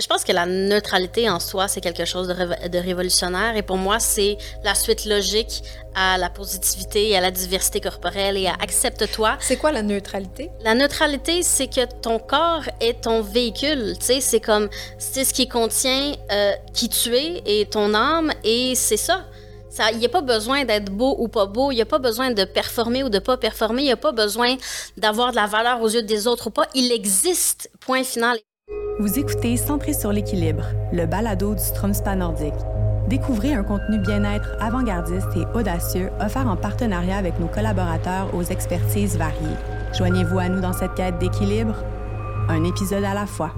Je pense que la neutralité en soi, c'est quelque chose de, révo- de révolutionnaire. Et pour moi, c'est la suite logique à la positivité et à la diversité corporelle et à accepte-toi. C'est quoi la neutralité? La neutralité, c'est que ton corps est ton véhicule. Tu sais, c'est comme, c'est ce qui contient euh, qui tu es et ton âme, et c'est ça. Il n'y a pas besoin d'être beau ou pas beau, il n'y a pas besoin de performer ou de pas performer, il n'y a pas besoin d'avoir de la valeur aux yeux des autres ou pas. Il existe, point final. Vous écoutez Centré sur l'équilibre, le balado du Stromspa nordique. Découvrez un contenu bien-être avant-gardiste et audacieux offert en partenariat avec nos collaborateurs aux expertises variées. Joignez-vous à nous dans cette quête d'équilibre, un épisode à la fois.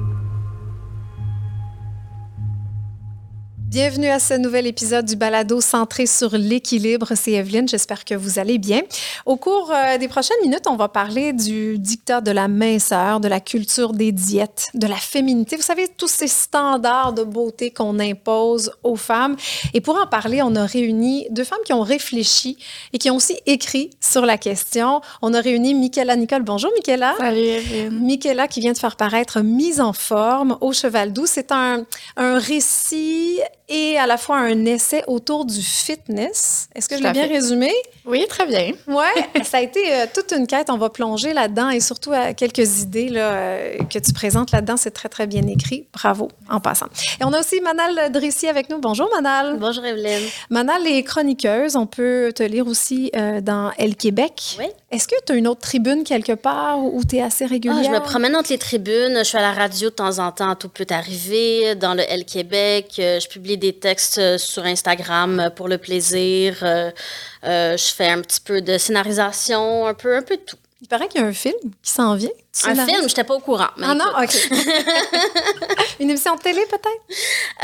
Bienvenue à ce nouvel épisode du balado centré sur l'équilibre. C'est Evelyne, j'espère que vous allez bien. Au cours euh, des prochaines minutes, on va parler du dictat de la minceur, de la culture des diètes, de la féminité. Vous savez, tous ces standards de beauté qu'on impose aux femmes. Et pour en parler, on a réuni deux femmes qui ont réfléchi et qui ont aussi écrit sur la question. On a réuni Michaela Nicole. Bonjour, Michaela. Salut, Evelyne. Michaela qui vient de faire paraître Mise en forme au Cheval Doux. C'est un, un récit et à la fois un essai autour du fitness. Est-ce que je l'ai bien résumé? Oui, très bien. Oui, ça a été euh, toute une quête. On va plonger là-dedans et surtout à quelques idées là, euh, que tu présentes là-dedans. C'est très, très bien écrit. Bravo, en passant. Et on a aussi Manal Dressy avec nous. Bonjour, Manal. Bonjour Evelyne. Manal est chroniqueuse. On peut te lire aussi euh, dans Elle Québec. Oui. Est-ce que tu as une autre tribune quelque part où tu es assez régulière? Ah, je me promène entre les tribunes, je suis à la radio de temps en temps, tout peut arriver, dans le L Québec, euh, je publie des textes euh, sur Instagram euh, pour le plaisir, je fais un petit peu de scénarisation, un peu, un peu de tout. Il paraît qu'il y a un film qui s'en vient. Un film, je n'étais pas au courant. mais Ah non, OK. une émission de télé, peut-être?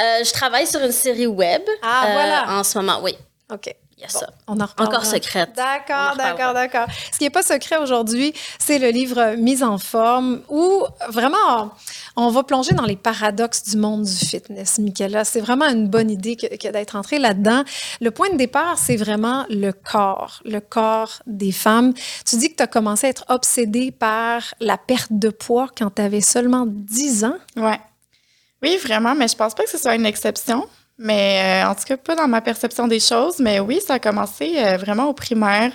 euh, je travaille sur une série web Ah, euh, voilà. en ce moment, oui, OK. Il y a Bon, ça. on en. Encore secrète. D'accord, d'accord, d'accord. Ce qui n'est pas secret aujourd'hui, c'est le livre Mise en forme où vraiment on va plonger dans les paradoxes du monde du fitness, Michaela. C'est vraiment une bonne idée que, que d'être entré là-dedans. Le point de départ, c'est vraiment le corps, le corps des femmes. Tu dis que tu as commencé à être obsédée par la perte de poids quand tu avais seulement 10 ans? Ouais. Oui, vraiment, mais je pense pas que ce soit une exception. Mais euh, en tout cas, pas dans ma perception des choses. Mais oui, ça a commencé euh, vraiment au primaire.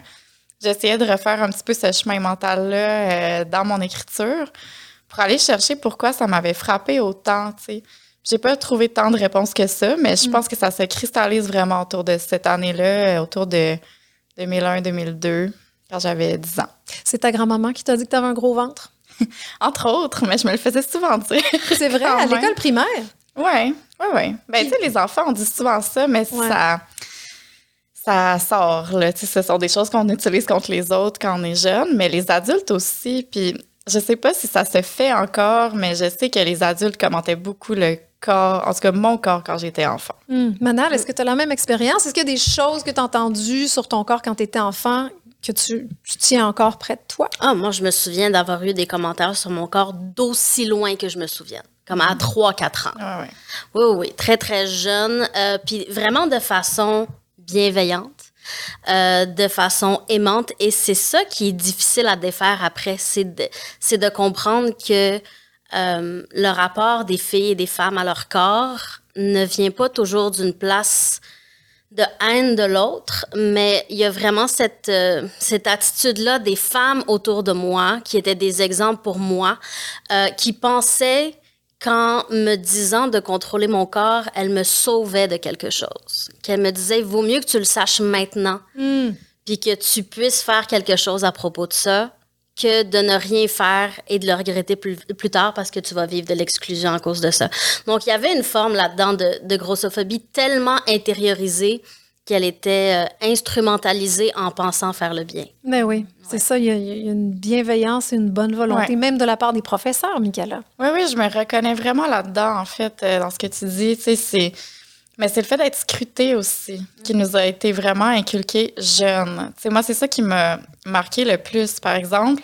J'essayais de refaire un petit peu ce chemin mental-là euh, dans mon écriture pour aller chercher pourquoi ça m'avait frappé autant, tu sais. J'ai pas trouvé tant de réponses que ça, mais je pense que ça se cristallise vraiment autour de cette année-là, euh, autour de 2001-2002, quand j'avais 10 ans. C'est ta grand-maman qui t'a dit que tu avais un gros ventre? Entre autres, mais je me le faisais souvent dire. C'est vrai, à l'école primaire? Ouais, ouais, ouais. Ben, tu sais, les enfants, on dit souvent ça, mais Ouais. ça, ça sort, là. Tu sais, ce sont des choses qu'on utilise contre les autres quand on est jeune, mais les adultes aussi. Puis, je sais pas si ça se fait encore, mais je sais que les adultes commentaient beaucoup le corps, en tout cas, mon corps quand j'étais enfant. Hmm. Manal, est-ce que tu as la même expérience? Est-ce qu'il y a des choses que tu as entendues sur ton corps quand tu étais enfant que tu, tu tiens encore près de toi? Ah, moi, je me souviens d'avoir eu des commentaires sur mon corps d'aussi loin que je me souvienne, comme à 3-4 ans. Ouais, ouais. Oui, oui, oui, très, très jeune. euh, puis vraiment de façon bienveillante, euh, de façon aimante. Et c'est ça qui est difficile à défaire après, c'est de, c'est de comprendre que euh, le rapport des filles et des femmes à leur corps ne vient pas toujours d'une place de haine de l'autre, mais il y a vraiment cette, euh, cette attitude-là des femmes autour de moi, qui étaient des exemples pour moi, euh, qui pensaient qu'en me disant de contrôler mon corps, elles me sauvaient de quelque chose. Qu'elles me disaient, vaut mieux que tu le saches maintenant, puis que tu puisses faire quelque chose à propos de ça, que de ne rien faire et de le regretter plus, plus tard parce que tu vas vivre de l'exclusion à cause de ça. Donc, il y avait une forme là-dedans de, de grossophobie tellement intériorisée qu'elle était euh, instrumentalisée en pensant faire le bien. Ben oui, c'est ça. Il y, a, il y a une bienveillance et une bonne volonté, Ouais. même de la part des professeurs, Michaela. Oui, oui, je me reconnais vraiment là-dedans, en fait, euh, dans ce que tu dis. Tu sais, c'est. Mais c'est le fait d'être scruté aussi qui nous a été vraiment inculqué jeune. Tu sais, moi, c'est ça qui m'a marqué le plus. Par exemple,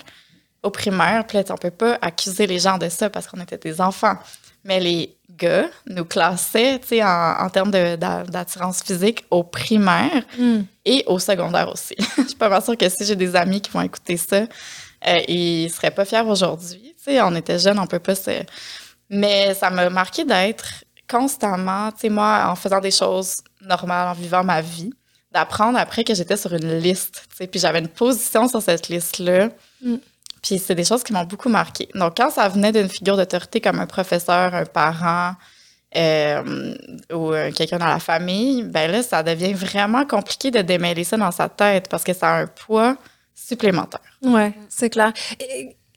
au primaire, là, on peut pas accuser les gens de ça parce qu'on était des enfants. Mais les gars nous classaient, en, en termes d'attirance physique au primaire et au secondaire aussi. Je suis pas mal sûre que si j'ai des amis qui vont écouter ça, euh, ils seraient pas fiers aujourd'hui. On était jeunes, on peut pas se Mais ça m'a marqué d'être constamment, tu sais, moi, en faisant des choses normales, en vivant ma vie, d'apprendre après que j'étais sur une liste, tu sais, puis j'avais une position sur cette liste-là. Mm. Puis c'est des choses qui m'ont beaucoup marqué. Donc, quand ça venait d'une figure d'autorité comme un professeur, un parent euh, ou euh, quelqu'un dans la famille, ben là, ça devient vraiment compliqué de démêler ça dans sa tête parce que ça a un poids supplémentaire. Oui, c'est clair.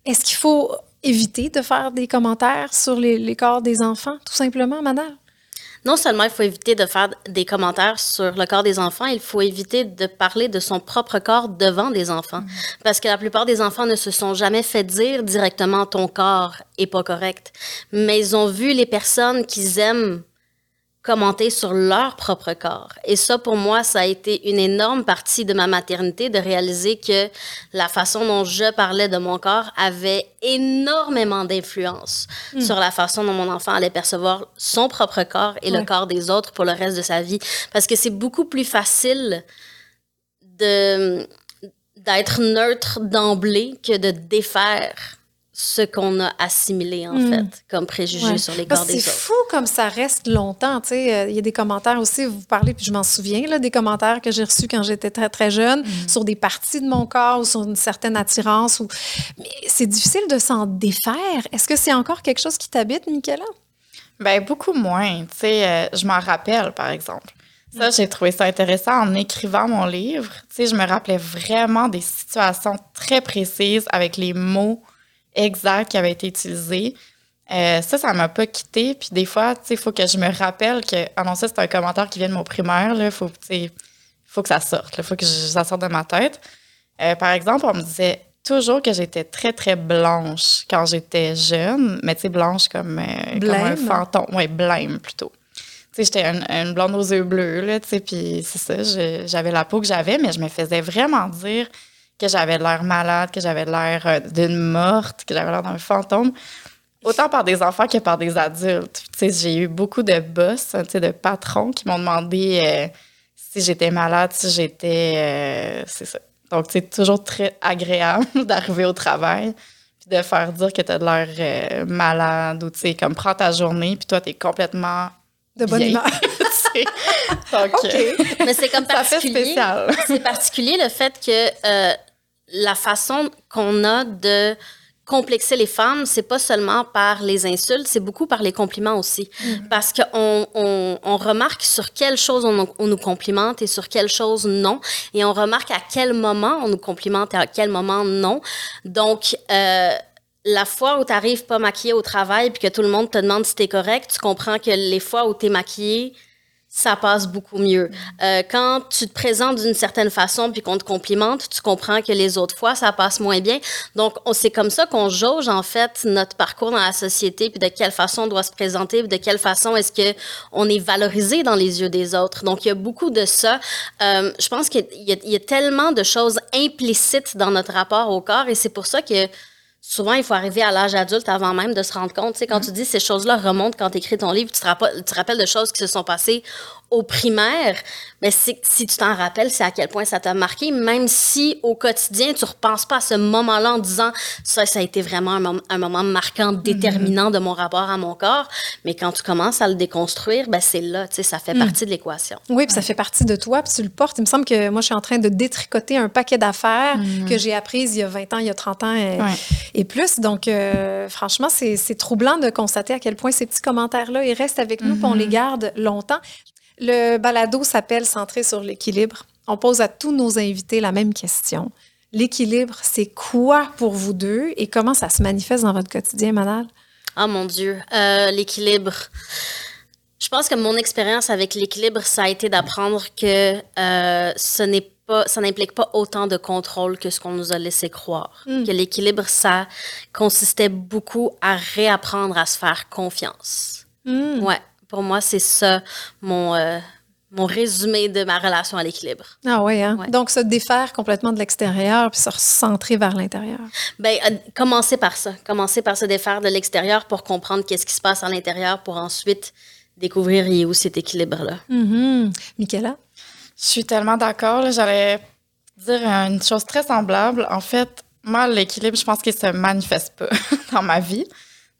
Est-ce qu'il faut éviter de faire des commentaires sur les, les corps des enfants, tout simplement, Manal? Non seulement il faut éviter de faire des commentaires sur le corps des enfants, il faut éviter de parler de son propre corps devant des enfants. Mm. Parce que la plupart des enfants ne se sont jamais fait dire directement ton corps est pas correct. Mais ils ont vu les personnes qu'ils aiment commenter sur leur propre corps. Et ça, pour moi, ça a été une énorme partie de ma maternité, de réaliser que la façon dont je parlais de mon corps avait énormément d'influence hmm. sur la façon dont mon enfant allait percevoir son propre corps et le corps des autres pour le reste de sa vie. Parce que c'est beaucoup plus facile de d'être neutre d'emblée que de défaire ce qu'on a assimilé, en hmm. fait, comme préjugé sur les corps des autres. C'est fou comme ça reste longtemps, tu sais. Euh, il y a des commentaires aussi, vous parlez, puis je m'en souviens, là, des commentaires que j'ai reçus quand j'étais très, très jeune hmm. sur des parties de mon corps ou sur une certaine attirance. Ou... Mais c'est difficile de s'en défaire. Est-ce que c'est encore quelque chose qui t'habite, Michaela? Ben beaucoup moins. Tu sais, euh, je m'en rappelle, par exemple. Ça, j'ai trouvé ça intéressant en écrivant mon livre. Tu sais, je me rappelais vraiment des situations très précises avec les mots exact qui avait été utilisé. Euh, ça, ça m'a pas quitté. Puis des fois, il faut que je me rappelle que, ah non, ça, c'est un commentaire qui vient de mon primaire. Il faut, faut que ça sorte. Il faut que ça sorte de ma tête. Euh, par exemple, on me disait toujours que j'étais très, très blanche quand j'étais jeune. Mais tu sais, blanche comme, euh, comme un fantôme. Oui, blême plutôt. Tu sais, j'étais une, blonde aux yeux bleus, là, tu sais, puis c'est ça, j'avais la peau que j'avais, mais je me faisais vraiment dire que j'avais l'air malade, que j'avais l'air euh, d'une morte, que j'avais l'air d'un fantôme. Autant par des enfants que par des adultes. J'ai eu beaucoup de boss, de patrons qui m'ont demandé euh, si j'étais malade, si j'étais. Euh, c'est ça. Donc, c'est toujours très agréable d'arriver au travail puis de faire dire que tu as de l'air malade ou, tu sais, comme prends ta journée puis toi, tu es complètement. De bonne humeur. Donc, Mais c'est comme particulier. C'est particulier le fait que la façon qu'on a de complexer les femmes, c'est pas seulement par les insultes, c'est beaucoup par les compliments aussi. Mm. Parce qu'on on, remarque sur quelle chose on, nous complimente et sur quelle chose non. Et on remarque à quel moment on nous complimente et à quel moment non. Donc, euh, la fois où tu n'arrives pas maquillée au travail puis que tout le monde te demande si tu es correct, tu comprends que les fois où tu es maquillée, ça passe beaucoup mieux. Euh, quand tu te présentes d'une certaine façon puis qu'on te complimente, tu comprends que les autres fois, ça passe moins bien. Donc, c'est comme ça qu'on jauge, en fait, notre parcours dans la société puis de quelle façon on doit se présenter puis de quelle façon est-ce que on est valorisé dans les yeux des autres. Donc, il y a beaucoup de ça. Euh, je pense qu'il y, y, a tellement de choses implicites dans notre rapport au corps et c'est pour ça que souvent, il faut arriver à l'âge adulte avant même de se rendre compte. Tu sais, quand mm-hmm. tu dis ces choses-là remontent quand tu écris ton livre, tu te, rappelles, tu te rappelles de choses qui se sont passées au primaire, mais si, tu t'en rappelles, c'est à quel point ça t'a marqué, même si au quotidien, tu repenses pas à ce moment-là en disant ça, ça a été vraiment un, moment marquant, mm-hmm. déterminant de mon rapport à mon corps. Mais quand tu commences à le déconstruire, ben c'est là, tu sais, ça fait mm. partie de l'équation. Oui, puis ça fait partie de toi, puis tu le portes. Il me semble que moi, je suis en train de détricoter un paquet d'affaires mm-hmm. que j'ai apprises il y a 20 ans, il y a 30 ans et, plus. Donc, euh, franchement, c'est troublant de constater à quel point ces petits commentaires-là, ils restent avec nous, puis on les garde longtemps. Le balado s'appelle Centré sur l'équilibre. On pose à tous nos invités la même question. L'équilibre, c'est quoi pour vous deux et comment ça se manifeste dans votre quotidien, Manal? Ah mon Dieu, euh, l'équilibre. Je pense que mon expérience avec l'équilibre, ça a été d'apprendre que euh, ce n'est pas, ça n'implique pas autant de contrôle que ce qu'on nous a laissé croire. Hmm. Que l'équilibre, ça consistait beaucoup à réapprendre à se faire confiance. Hmm. Ouais. Pour moi, c'est ça mon, euh, mon résumé de ma relation à l'équilibre. Ah oui, hein? Donc, se défaire complètement de l'extérieur puis se recentrer vers l'intérieur. Bien, euh, commencer par ça. Commencer par se défaire de l'extérieur pour comprendre qu'est-ce qui se passe à l'intérieur pour ensuite découvrir où cet équilibre-là. Mm Michaela? Je suis tellement d'accord. J'allais dire une chose très semblable. En fait, moi, l'équilibre, je pense qu'il se manifeste pas dans ma vie.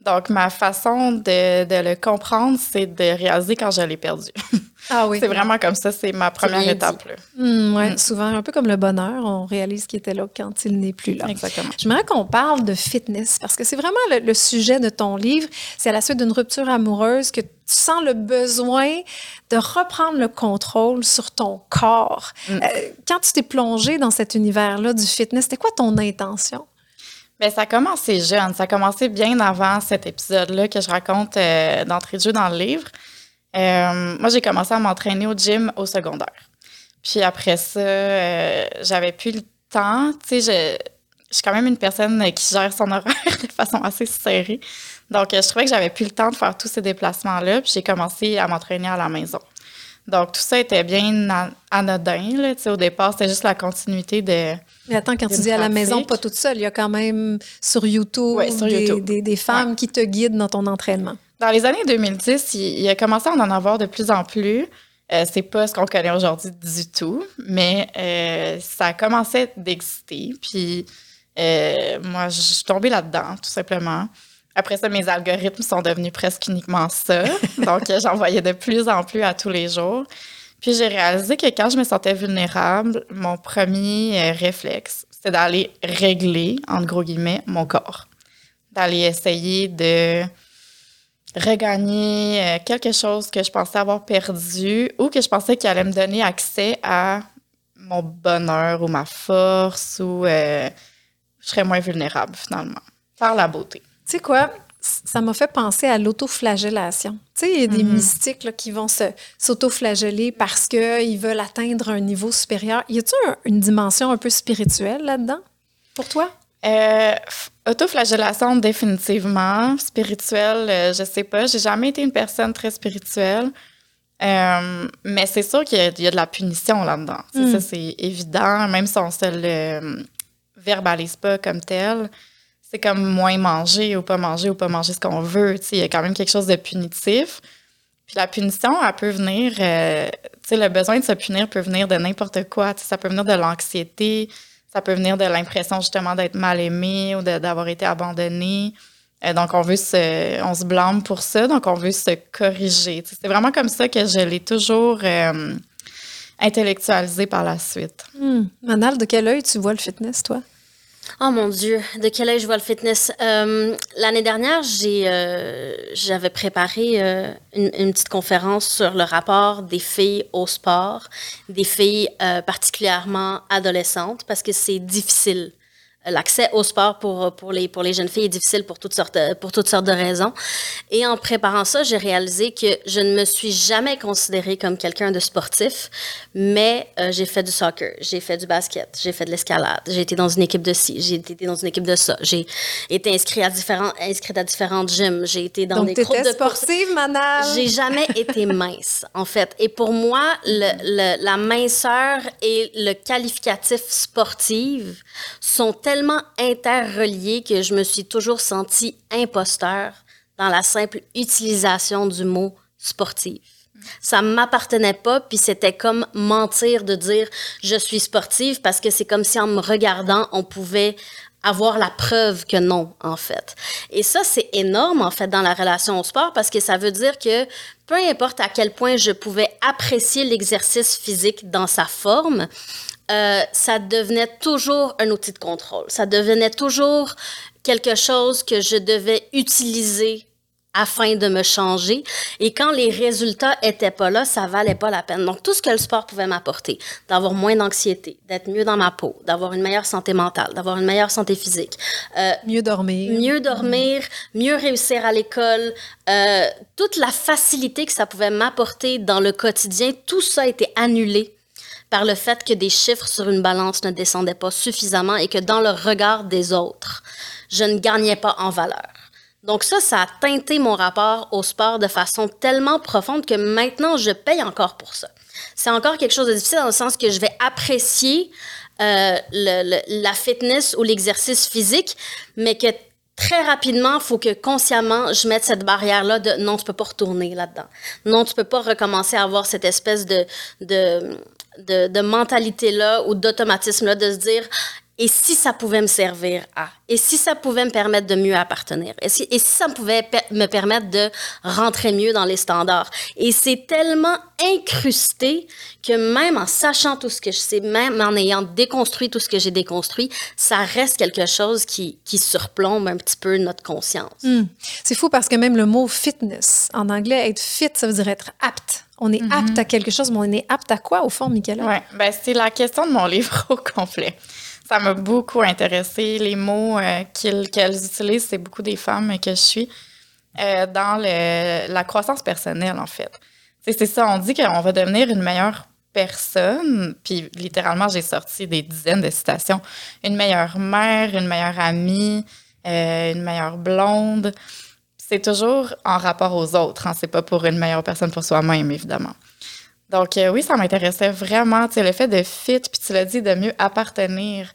Donc, ma façon de, de le comprendre, c'est de réaliser quand je l'ai perdu. Ah oui. c'est vraiment comme ça, c'est ma première étape. là. Hmm, ouais, Mm. Souvent, un peu comme le bonheur, on réalise qu'il était là quand il n'est plus là. Exactement. J'aimerais qu'on parle de fitness parce que c'est vraiment le, le sujet de ton livre. C'est à la suite d'une rupture amoureuse que tu sens le besoin de reprendre le contrôle sur ton corps. Mm. Euh, quand tu t'es plongé dans cet univers-là du fitness, c'était quoi ton intention? Ben, ça a commencé jeune. Ça a commencé bien avant cet épisode-là que je raconte euh, d'entrée de jeu dans le livre. Euh, moi, j'ai commencé à m'entraîner au gym au secondaire. Puis après ça, euh, j'avais plus le temps. Tu sais, je, je suis quand même une personne qui gère son horaire de façon assez serrée. Donc, je trouvais que j'avais plus le temps de faire tous ces déplacements-là. Puis j'ai commencé à m'entraîner à la maison. Donc, tout ça était bien an- anodin. Là. Tu sais, au départ, c'était juste la continuité de... Mais attends, quand tu dis à la maison, pas toute seule, il y a quand même sur YouTube, Ouais, sur des, YouTube. des- des femmes qui te guident dans ton entraînement. Dans les années 2010, il, il a commencé à en avoir de plus en plus. Euh, c'est pas ce qu'on connaît aujourd'hui du tout, mais euh, ça a commencé d'exister. Puis euh, moi, je suis tombée là-dedans, tout simplement. Après ça, mes algorithmes sont devenus presque uniquement ça. Donc, euh, j'en voyais de plus en plus à tous les jours. Puis j'ai réalisé que quand je me sentais vulnérable, mon premier euh, réflexe, c'était d'aller régler, entre gros guillemets, mon corps. D'aller essayer de regagner euh, quelque chose que je pensais avoir perdu ou que je pensais qu'il allait me donner accès à mon bonheur ou ma force ou euh, je serais moins vulnérable finalement par la beauté. Tu sais quoi? Ça m'a fait penser à l'autoflagellation. Tu sais, il y a des Mhm. mystiques là, qui vont se, s'autoflageller parce qu'ils veulent atteindre un niveau supérieur. Y a-t-il un- une dimension un peu spirituelle là-dedans? Pour toi? Euh, autoflagellation, définitivement. Spirituelle, euh, je sais pas. J'ai jamais été une personne très spirituelle. Euh, mais c'est sûr qu'il y, a- il y a de la punition là-dedans. Sais, Mm. Ça, c'est évident. Même si on se le verbalise pas comme tel, c'est comme moins manger ou pas manger ou pas manger ce qu'on veut. Il y a quand même quelque chose de punitif. Puis la punition, elle peut venir, euh, le besoin de se punir peut venir de n'importe quoi. Ça peut venir de l'anxiété, ça peut venir de l'impression justement d'être mal aimé ou d'avoir été abandonné. Euh, donc, on veut se, on se blâme pour ça, donc on veut se corriger. C'est vraiment comme ça que je l'ai toujours euh, intellectualisé par la suite. Hmm. Manal, de quel œil tu vois le fitness, toi? Oh mon Dieu, de quel âge je vois le fitness? Euh, L'année dernière, j'ai, euh, j'avais préparé euh, une, une petite conférence sur le rapport des filles au sport, des filles particulièrement adolescentes, parce que c'est difficile. L'accès au sport pour, pour, les, pour les jeunes filles est difficile pour toutes, sortes, de- pour toutes sortes de raisons. Et en préparant ça, j'ai réalisé que je ne me suis jamais considérée comme quelqu'un de sportif, mais euh, j'ai fait du soccer, j'ai fait du basket, j'ai fait de l'escalade, j'ai été dans une équipe de ci, j'ai été dans une équipe de ça, j'ai été inscrite à différents, inscrite à différentes gyms, j'ai été dans Donc, des groupes de sportive, Manal? J'ai jamais été mince, en fait. Et pour moi, le, le- la minceur et le qualificatif sportive sont tellement interreliés que je me suis toujours sentie imposteur dans la simple utilisation du mot sportive. Ça m'appartenait pas, puis c'était comme mentir de dire je suis sportive parce que c'est comme si en me regardant, on pouvait avoir la preuve que non, en fait. Et ça, c'est énorme, en fait, dans la relation au sport parce que ça veut dire que peu importe à quel point je pouvais apprécier l'exercice physique dans sa forme, euh, ça devenait toujours un outil de contrôle. Ça devenait toujours quelque chose que je devais utiliser afin de me changer. Et quand les résultats étaient pas là, ça valait pas la peine. Donc, tout ce que le sport pouvait m'apporter, d'avoir moins d'anxiété, d'être mieux dans ma peau, d'avoir une meilleure santé mentale, d'avoir une meilleure santé physique, euh, Mieux dormir. mieux dormir, mieux réussir à l'école, euh, toute la facilité que ça pouvait m'apporter dans le quotidien, tout ça a été annulé par le fait que des chiffres sur une balance ne descendaient pas suffisamment et que dans le regard des autres, je ne gagnais pas en valeur. Donc ça, ça a teinté mon rapport au sport de façon tellement profonde que maintenant, je paye encore pour ça. C'est encore quelque chose de difficile dans le sens que je vais apprécier euh, la fitness ou l'exercice physique, mais que très rapidement, il faut que consciemment, je mette cette barrière-là de non, tu peux pas retourner là-dedans. Non, tu peux pas recommencer à avoir cette espèce de, de, mentalité-là ou d'automatisme-là de se dire Et si ça pouvait me servir à? Et si ça pouvait me permettre de mieux appartenir? Et si, et si ça pouvait me permettre de rentrer mieux dans les standards? Et c'est tellement incrusté que même en sachant tout ce que je sais, même en ayant déconstruit tout ce que j'ai déconstruit, ça reste quelque chose qui, qui surplombe un petit peu notre conscience. Hmm. C'est fou parce que même le mot fitness, en anglais, être fit, ça veut dire être apte. On est apte à quelque chose, mais on est apte à quoi, au fond, Michaela? Oui, ben, c'est la question de mon livre au complet. Ça m'a beaucoup intéressé. Les mots euh, qu'elles utilisent, c'est beaucoup des femmes que je suis euh, dans le, la croissance personnelle, en fait. C'est ça, on dit qu'on va devenir une meilleure personne, puis littéralement, j'ai sorti des dizaines de citations. Une meilleure mère, une meilleure amie, euh, une meilleure blonde. C'est toujours en rapport aux autres, hein, c'est pas pour une meilleure personne pour soi-même, évidemment. Donc euh, oui, ça m'intéressait vraiment, tu sais, le fait de fit, puis tu l'as dit, de mieux appartenir.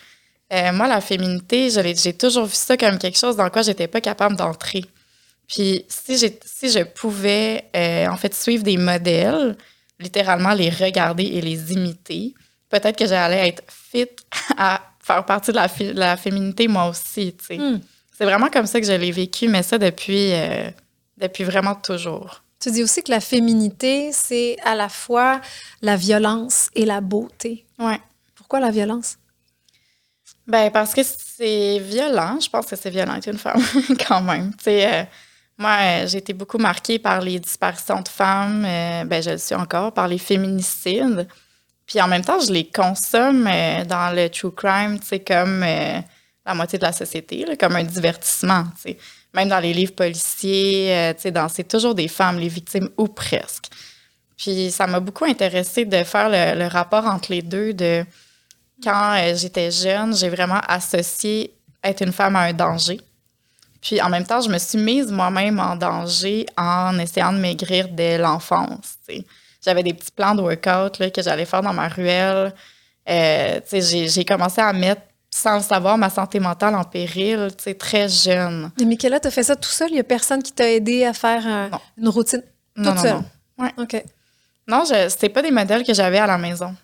Euh, moi, la féminité, j'ai toujours vu ça comme quelque chose dans quoi j'étais pas capable d'entrer. Puis si, si je pouvais, euh, en fait, suivre des modèles, littéralement les regarder et les imiter, peut-être que j'allais être fit à faire partie de la, féminité moi aussi, tu sais. Hmm. C'est vraiment comme ça que je l'ai vécu, mais ça depuis, depuis vraiment toujours. Tu dis aussi que la féminité, c'est à la fois la violence et la beauté. Oui. Pourquoi la violence? Ben parce que c'est violent. Je pense que c'est violent être une femme, quand même. Tu sais, euh, moi, j'ai été beaucoup marquée par les disparitions de femmes. Euh, ben, je le suis encore, par les féminicides. Puis en même temps, je les consomme euh, dans le true crime, tu sais, comme la moitié de la société, comme un divertissement, tu sais même dans les livres policiers, euh, c'est toujours des femmes, les victimes ou presque. Puis ça m'a beaucoup intéressé de faire le, rapport entre les deux. De quand euh, j'étais jeune, j'ai vraiment associé être une femme à un danger. Puis en même temps, je me suis mise moi-même en danger en essayant de maigrir dès l'enfance. J'avais des petits plans de workout que j'allais faire dans ma ruelle. Euh, j'ai commencé à mettre sans le savoir, ma santé mentale en péril, tu sais, très jeune. Mais Michaela, as fait ça tout seul? Il n'y a personne qui t'a aidé à faire une routine non, toute non, seule? Non, OK. Non, c'était pas des modèles que j'avais à la maison.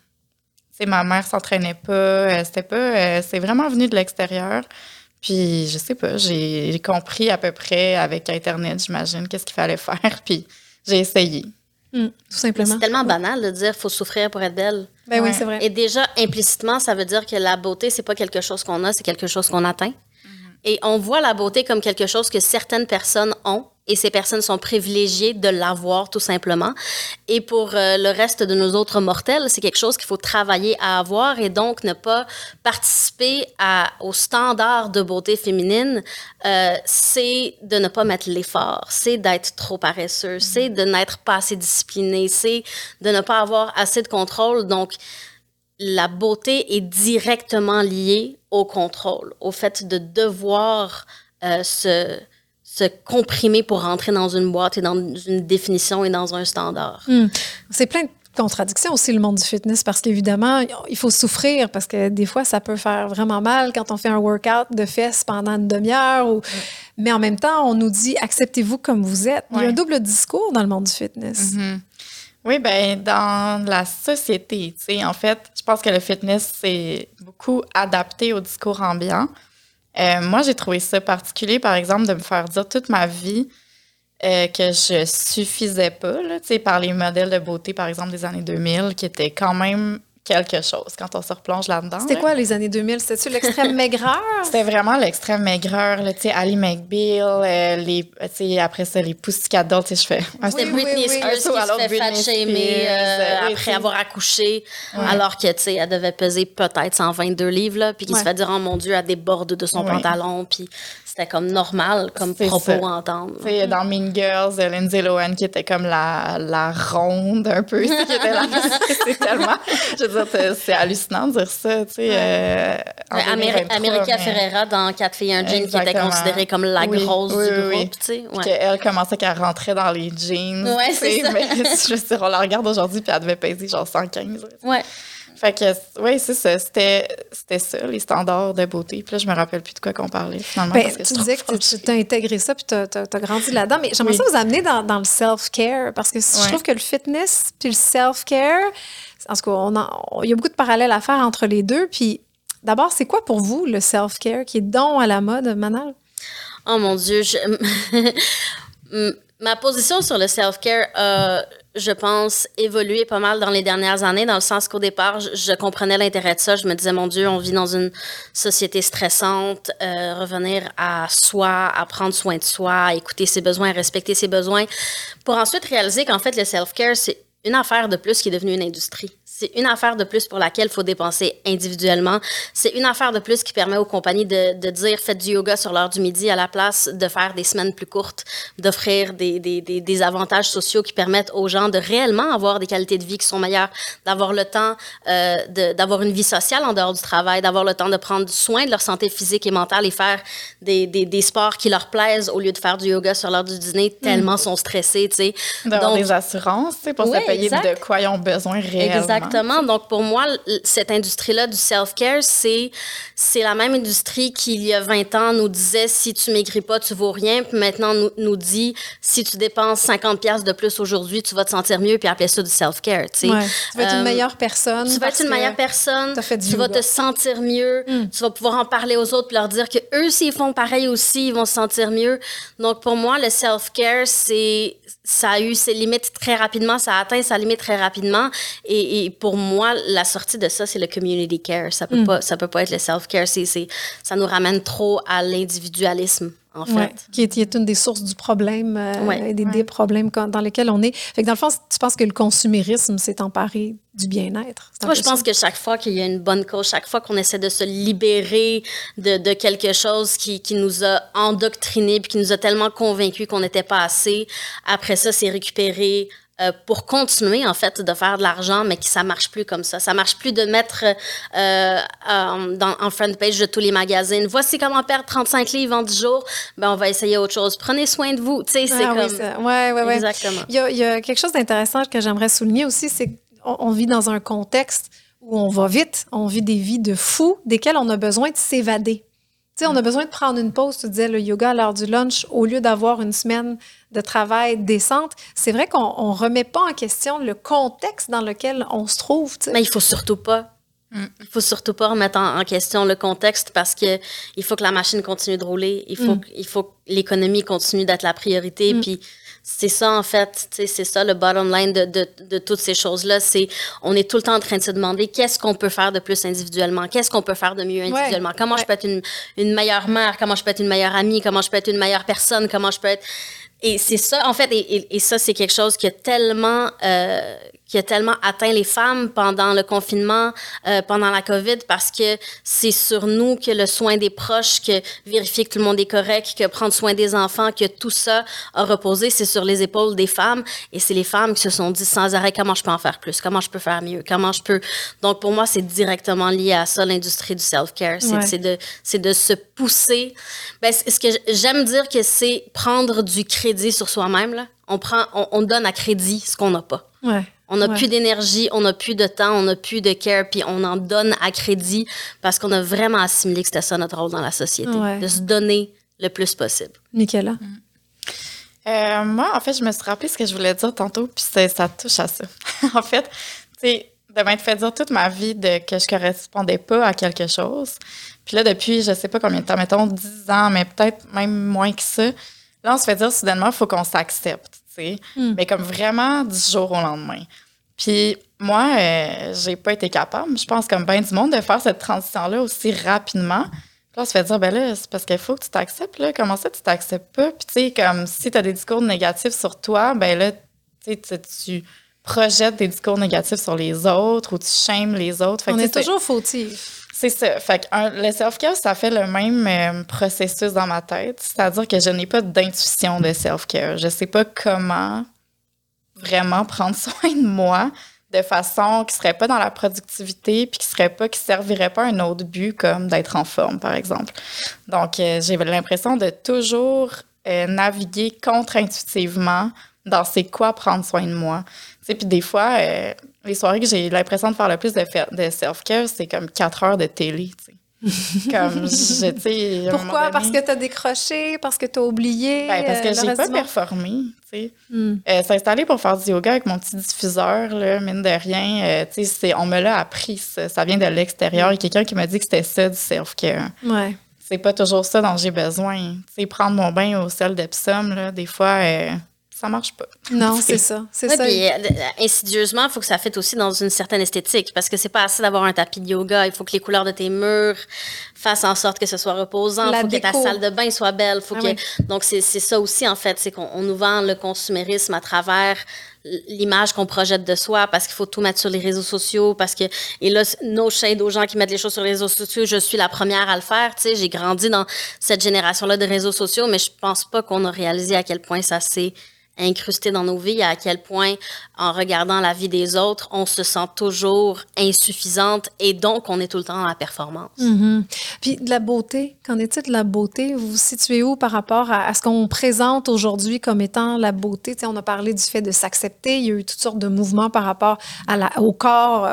C'est ma mère s'entraînait pas, c'était pas, c'est vraiment venu de l'extérieur. Puis, je sais pas, j'ai compris à peu près avec Internet, j'imagine, qu'est-ce qu'il fallait faire. Puis, j'ai essayé. Tout simplement. C'est tellement banal de dire faut souffrir pour être belle. Ben oui, c'est vrai. Et déjà, implicitement, ça veut dire que la beauté, c'est pas quelque chose qu'on a, c'est quelque chose qu'on atteint. Et on voit la beauté comme quelque chose que certaines personnes ont et ces personnes sont privilégiées de l'avoir tout simplement. Et pour euh, le reste de nos autres mortels, c'est quelque chose qu'il faut travailler à avoir et donc ne pas participer à, au standard de beauté féminine, euh, c'est de ne pas mettre l'effort, c'est d'être trop paresseux, c'est de n'être pas assez discipliné, c'est de ne pas avoir assez de contrôle. Donc, la beauté est directement liée au contrôle, au fait de devoir euh, se se comprimer pour rentrer dans une boîte et dans une définition et dans un standard. Hmm. C'est plein de contradictions aussi le monde du fitness parce qu'évidemment, il faut souffrir parce que des fois, ça peut faire vraiment mal quand on fait un workout de fesses pendant une demi-heure. Ou... Mais en même temps, on nous dit acceptez-vous comme vous êtes. Il y a un double discours dans le monde du fitness. Mm-hmm. Oui, ben dans la société, tu sais, en fait, je pense que le fitness c'est beaucoup adapté au discours ambiant. Euh, moi, j'ai trouvé ça particulier, par exemple, de me faire dire toute ma vie euh, que je suffisais pas, là, par les modèles de beauté, par exemple, des années 2000, qui étaient quand même quelque chose quand on se replonge là-dedans. C'était quoi les années 2000? C'était-tu l'extrême maigreur? C'était vraiment l'extrême maigreur. Tu sais, Ali McBeal, euh, les, après ça, les Pussycat Dolls, je fais... C'était Britney Spears qui se fait fat shamer euh, après avoir accouché, alors que, tu sais, elle devait peser peut-être 122 livres, là, puis qui se fait dire, oh mon Dieu, elle déborde de son pantalon, puis c'était comme normal comme propos à entendre. dans Mean Girls, Lindsay Lohan qui était comme la, la ronde un peu, qui était là. c'est tellement, je veux dire, c'est hallucinant de dire ça, tu sais. Euh, America Ferrera dans Quatre filles un jean qui était considérée comme la grosse du groupe, tu sais. Ouais. Qu'elle commençait qu'à rentrer dans les jeans. Ouais, c'est ça. Mais je veux dire, on la regarde aujourd'hui puis elle devait peser genre 115. Ouais. Fait que, oui, c'est ça. C'était, ça, les standards de beauté. Puis là, je me rappelle plus de quoi qu'on parlait, finalement. Ben, tu disais que tu as intégré ça, puis tu as, grandi là-dedans. Mais j'aimerais ça vous amener dans, dans le self-care, parce que je trouve que le fitness puis le self-care, en tout cas, il y a beaucoup de parallèles à faire entre les deux. Puis D'abord, c'est quoi pour vous le self-care qui est don à la mode, Manal? Oh mon Dieu, ma position sur le self-care a, je pense, évolué pas mal dans les dernières années, dans le sens qu'au départ, je, comprenais l'intérêt de ça. Je me disais, mon Dieu, on vit dans une société stressante, euh, revenir à soi, à prendre soin de soi, à écouter ses besoins, respecter ses besoins, pour ensuite réaliser qu'en fait, le self-care, c'est une affaire de plus qui est devenue une industrie. C'est une affaire de plus pour laquelle il faut dépenser individuellement. C'est une affaire de plus qui permet aux compagnies de, de, dire faites du yoga sur l'heure du midi à la place de faire des semaines plus courtes, d'offrir des, des, des, des, avantages sociaux qui permettent aux gens de réellement avoir des qualités de vie qui sont meilleures, d'avoir le temps euh, d'avoir une vie sociale en dehors du travail, d'avoir le temps de prendre soin de leur santé physique et mentale et faire des, des, des sports qui leur plaisent au lieu de faire du yoga sur l'heure du dîner tellement mm. sont stressés, tu sais. D'avoir des assurances, pour se payer de quoi ils ont besoin réellement. Exactement. Donc, pour moi, cette industrie-là du self-care, c'est, c'est la même industrie qui, il y a 20 ans, nous disait si tu maigris pas, tu vaux rien. Puis maintenant, nous, nous dit si tu dépenses 50 pièces de plus aujourd'hui, tu vas te sentir mieux. Puis appeler ça du self-care. Tu, sais. tu vas être une euh, meilleure personne. Tu vas être une meilleure personne. tu vas te sentir mieux. Hmm. Tu vas pouvoir en parler aux autres puis leur dire que eux, s'ils font pareil aussi, ils vont se sentir mieux. Donc, pour moi, le self-care, c'est ça a eu ses limites très rapidement, ça a atteint sa limite très rapidement. Et, et pour moi, la sortie de ça, c'est le community care. Ça peut mm. pas, ça peut pas être le self care. C'est, ça nous ramène trop à l'individualisme. En fait. qui, est, qui, est, une des sources du problème euh, des, des, problèmes dans lesquels on est. Fait que dans le fond, tu penses que le consumérisme s'est emparé du bien-être? Moi, je pense que chaque fois qu'il y a une bonne cause, chaque fois qu'on essaie de se libérer de, de quelque chose qui, qui, nous a endoctrinés puis qui nous a tellement convaincus qu'on n'était pas assez, après ça, c'est récupérer euh, pour continuer en fait de faire de l'argent, mais que ça marche plus comme ça. Ça marche plus de mettre euh, dans, en front page de tous les magazines. Voici comment perdre 35 livres en 10 jours. Ben on va essayer autre chose. Prenez soin de vous. Tu sais, c'est ah comme. Oui, ouais, ouais, ouais. Exactement. Il y, a, il y a quelque chose d'intéressant que j'aimerais souligner aussi, c'est qu'on on vit dans un contexte où on va vite, on vit des vies de fous desquelles on a besoin de s'évader. Tu sais, on a besoin de prendre une pause, tu disais le yoga à l'heure du lunch, au lieu d'avoir une semaine de travail décente. C'est vrai qu'on ne remet pas en question le contexte dans lequel on se trouve. Mais il faut surtout pas. Mm. Il faut surtout pas remettre en, question le contexte parce que il faut que la machine continue de rouler. Il faut, mm. il faut que l'économie continue d'être la priorité. Mm. Puis c'est ça, en fait, c'est ça le bottom line de, de, de toutes ces choses-là. C'est on est tout le temps en train de se demander qu'est-ce qu'on peut faire de plus individuellement, qu'est-ce qu'on peut faire de mieux individuellement, comment je peux être une, une meilleure mère, comment je peux être une meilleure amie, comment je peux être une meilleure personne, comment je peux être et c'est ça, en fait, et, et, ça, c'est quelque chose qui a tellement, euh, qui a tellement atteint les femmes pendant le confinement, euh, pendant la COVID, parce que c'est sur nous que le soin des proches, que vérifier que tout le monde est correct, que prendre soin des enfants, que tout ça a reposé, c'est sur les épaules des femmes. Et c'est les femmes qui se sont dit sans arrêt comment je peux en faire plus, comment je peux faire mieux, comment je peux? Donc pour moi, c'est directement lié à ça, l'industrie du self-care. C'est de, de se pousser. Ben, ce que j'aime dire que c'est prendre du crédit sur soi-même. Là. On prend, on, on donne à crédit ce qu'on n'a pas. Ouais. On n'a plus d'énergie, on n'a plus de temps, on n'a plus de care, puis on en donne à crédit parce qu'on a vraiment assimilé que c'était ça notre rôle dans la société, de se donner le plus possible. Nicolas? Mm. Euh, moi, en fait, je me suis rappelé ce que je voulais dire tantôt, puis ça touche à ça. en fait, tu sais, de m'être fait dire toute ma vie de, que je correspondais pas à quelque chose. Puis là, depuis, je sais pas combien de temps, mettons 10 ans, mais peut-être même moins que ça, là, on se fait dire soudainement, il faut qu'on s'accepte. Hmm. Mais comme vraiment du jour au lendemain. Puis moi, euh, j'ai pas été capable, je pense comme bien du monde, de faire cette transition-là aussi rapidement. Puis là, on se fait dire, ben là, c'est parce qu'il faut que tu t'acceptes, là. Comment ça, tu t'acceptes pas? Puis tu sais, comme si tu as des discours négatifs sur toi, ben là, tu tu projettes des discours négatifs sur les autres ou tu shames les autres. on est toujours fautif. C'est ça. Fait que le self-care, ça fait le même euh, processus dans ma tête. C'est-à-dire que je n'ai pas d'intuition de self-care. Je sais pas comment vraiment prendre soin de moi de façon qui serait pas dans la productivité puis qui serait pas qui servirait pas à un autre but comme d'être en forme par exemple. Donc euh, j'ai l'impression de toujours euh, naviguer contre-intuitivement dans c'est quoi prendre soin de moi. Sais puis des fois les soirées que j'ai l'impression de faire le plus de, de self-care, c'est comme quatre heures de télé. Comme, je, tu sais. Pourquoi? Parce que tu as décroché? Parce que tu as oublié? Ben, parce euh, que le j'ai pas performé, tu sais. Hmm. Euh, S'installer pour faire du yoga avec mon petit diffuseur, là, mine de rien, euh, tu sais, c'est- on me l'a appris, ça, ça vient de l'extérieur. Il y a quelqu'un qui m'a dit que c'était ça du self-care. Ouais. C'est pas toujours ça dont j'ai besoin. Tu sais, prendre mon bain au sel d'Epsom, là, des fois, euh, ça marche pas. Non, c'est ça. C'est Ouais, ça. puis, euh, insidieusement, il faut que ça fitte aussi dans une certaine esthétique parce que c'est pas assez d'avoir un tapis de yoga. Il faut que les couleurs de tes murs fassent en sorte que ce soit reposant. Il faut que ta salle de bain soit belle. Faut Ah que... oui. Donc, c'est c'est ça aussi, en fait. C'est qu'on on nous vend le consumérisme à travers l'image qu'on projette de soi parce qu'il faut tout mettre sur les réseaux sociaux parce que et là no shade aux gens qui mettent les choses sur les réseaux sociaux je suis la première à le faire tu sais j'ai grandi dans cette génération là de réseaux sociaux mais je pense pas qu'on a réalisé à quel point ça s'est incrusté dans nos vies, à quel point, en regardant la vie des autres, on se sent toujours insuffisante et donc on est tout le temps dans la performance. Mhm. Puis de la beauté, qu'en est-il de la beauté? Vous vous situez où par rapport à, ce qu'on présente aujourd'hui comme étant la beauté? Tu sais, on a parlé du fait de s'accepter. Il y a eu toutes sortes de mouvements par rapport à au corps,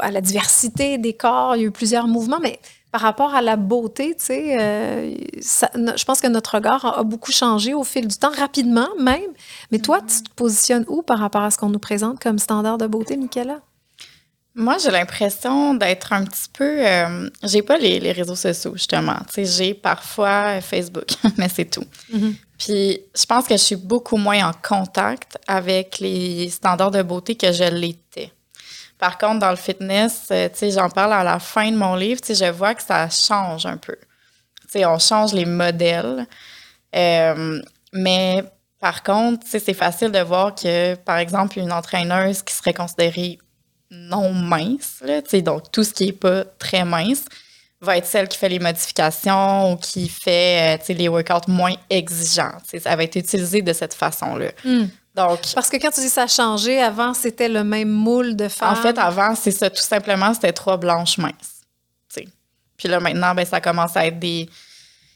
à la diversité des corps. Il y a eu plusieurs mouvements, mais par rapport à la beauté, tu sais, euh, ça- je pense que notre regard a, a beaucoup changé au fil du temps, rapidement même. Mais toi, tu te positionnes où par rapport à ce qu'on nous présente comme standard de beauté, Michaela? Moi, j'ai l'impression d'être un petit peu. euh, j'ai pas les, les réseaux sociaux, justement. Tu sais, j'ai parfois Facebook, mais c'est tout. Mhm. Puis, je pense que je suis beaucoup moins en contact avec les standards de beauté que je l'étais. Par contre, dans le fitness, euh, tu j'en parle à la fin de mon livre, tu je vois que ça change un peu. Tu on change les modèles. Euh, mais par contre, tu c'est facile de voir que, par exemple, une entraîneuse qui serait considérée non mince, là, tu donc tout ce qui est pas très mince, va être celle qui fait les modifications ou qui fait euh, les workouts moins exigeants. Ça va être utilisé de cette façon-là. Hmm. Donc, Parce que quand tu dis ça a changé, avant, c'était le même moule de femme? en fait, avant, c'est ça, tout simplement, c'était trois blanches minces. tu sais. Puis là, maintenant, ben, ça commence à être des.